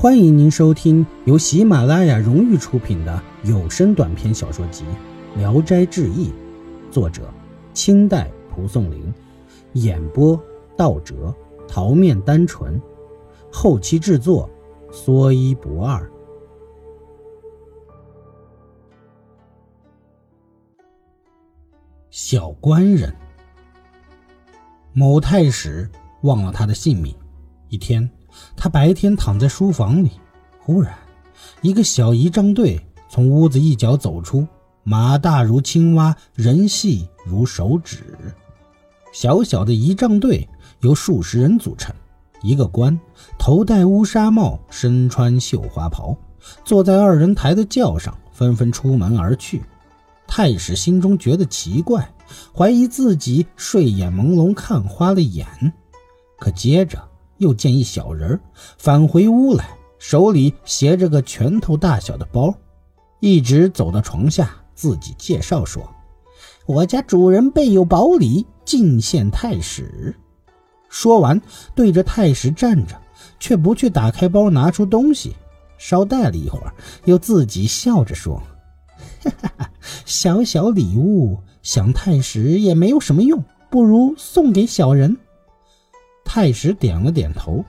欢迎您收听由喜马拉雅荣誉出品的有声短篇小说集《聊斋志异》，作者清代蒲松龄，演播道哲、桃面单纯，后期制作说一不二。小官人，某太史忘了他的姓名。一天。他白天躺在书房里，忽然，一个小仪仗队从屋子一角走出，马大如青蛙，人细如手指。小小的仪仗队由数十人组成，一个官头戴乌纱帽，身穿绣花袍，坐在二人抬的轿上，纷纷出门而去。太史心中觉得奇怪，怀疑自己睡眼朦胧看花了眼，可接着。又见一小人返回屋来，手里携着个拳头大小的包，一直走到床下，自己介绍说：“我家主人备有宝礼，进献太史。”说完，对着太史站着，却不去打开包拿出东西。稍待了一会儿，又自己笑着说：“哈哈，小小礼物，想太史也没有什么用，不如送给小人。”太史点了点头，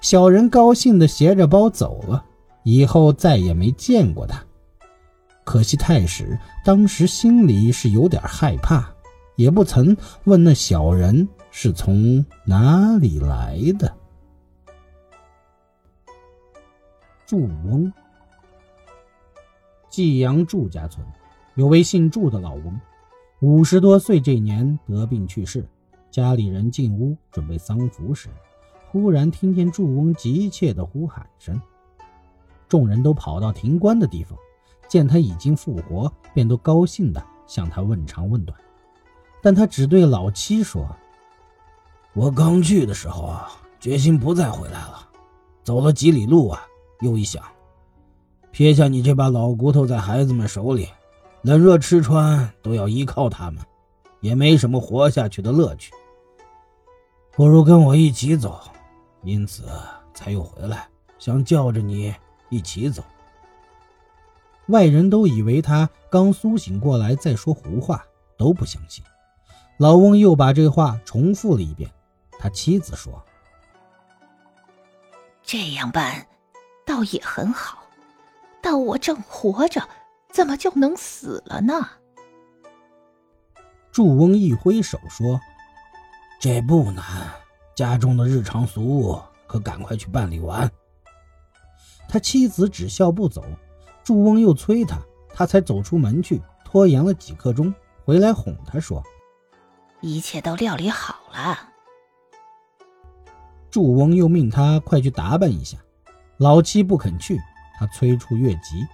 小人高兴地携着包走了，以后再也没见过他。可惜太史当时心里是有点害怕，也不曾问那小人是从哪里来的。祝翁，济阳祝家村有位姓祝的老翁，五十多岁这年得病去世。家里人进屋准备丧服时，忽然听见祝翁急切的呼喊声。众人都跑到停棺的地方，见他已经复活，便都高兴的向他问长问短。但他只对老七说：“我刚去的时候啊，决心不再回来了。走了几里路啊，又一想，撇下你这把老骨头在孩子们手里，冷热吃穿都要依靠他们，也没什么活下去的乐趣。”不如跟我一起走，因此才又回来，想叫着你一起走。外人都以为他刚苏醒过来，在说胡话，都不相信。老翁又把这话重复了一遍。他妻子说：“这样办，倒也很好。但我正活着，怎么就能死了呢？”祝翁一挥手说。这不难，家中的日常俗务可赶快去办理完。他妻子只笑不走，祝翁又催他，他才走出门去，拖延了几刻钟，回来哄他说：“一切都料理好了。”祝翁又命他快去打扮一下，老七不肯去，他催促越急，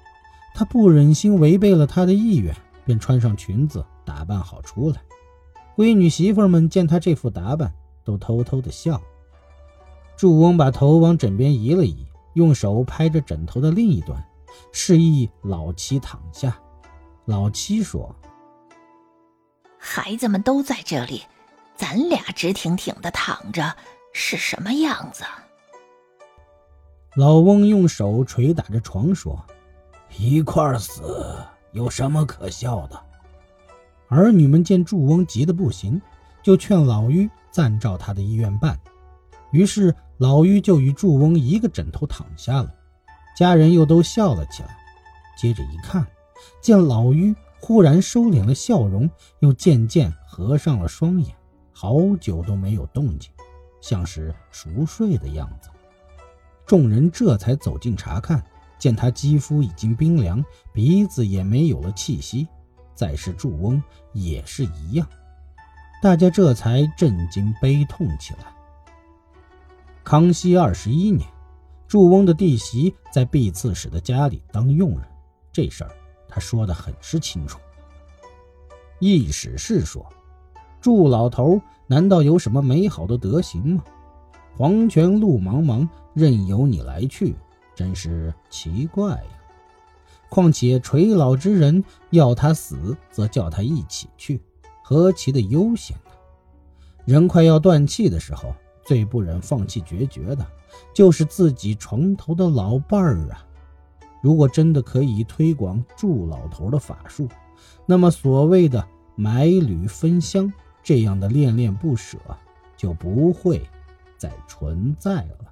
他不忍心违背了他的意愿，便穿上裙子，打扮好出来。闺女媳妇们见他这副打扮，都偷偷的笑。祝翁把头往枕边移了移，用手拍着枕头的另一端，示意老七躺下。老七说：“孩子们都在这里，咱俩直挺挺的躺着是什么样子？”老翁用手捶打着床说：“一块死，有什么可笑的？”儿女们见祝翁急得不行，就劝老于暂照他的意愿办。于是老于就与祝翁一个枕头躺下了。家人又都笑了起来。接着一看，见老于忽然收敛了笑容，又渐渐合上了双眼，好久都没有动静，像是熟睡的样子。众人这才走近查看，见他肌肤已经冰凉，鼻子也没有了气息。再是祝翁也是一样，大家这才震惊悲痛起来。康熙二十一年，祝翁的弟媳在毕刺史的家里当佣人，这事儿他说的很是清楚。易史是说，祝老头难道有什么美好的德行吗？黄泉路茫茫，任由你来去，真是奇怪呀。况且垂老之人要他死，则叫他一起去，何其的悠闲呢？人快要断气的时候，最不忍放弃决绝的，就是自己床头的老伴儿啊。如果真的可以推广祝老头的法术，那么所谓的买履分香这样的恋恋不舍就不会再存在了。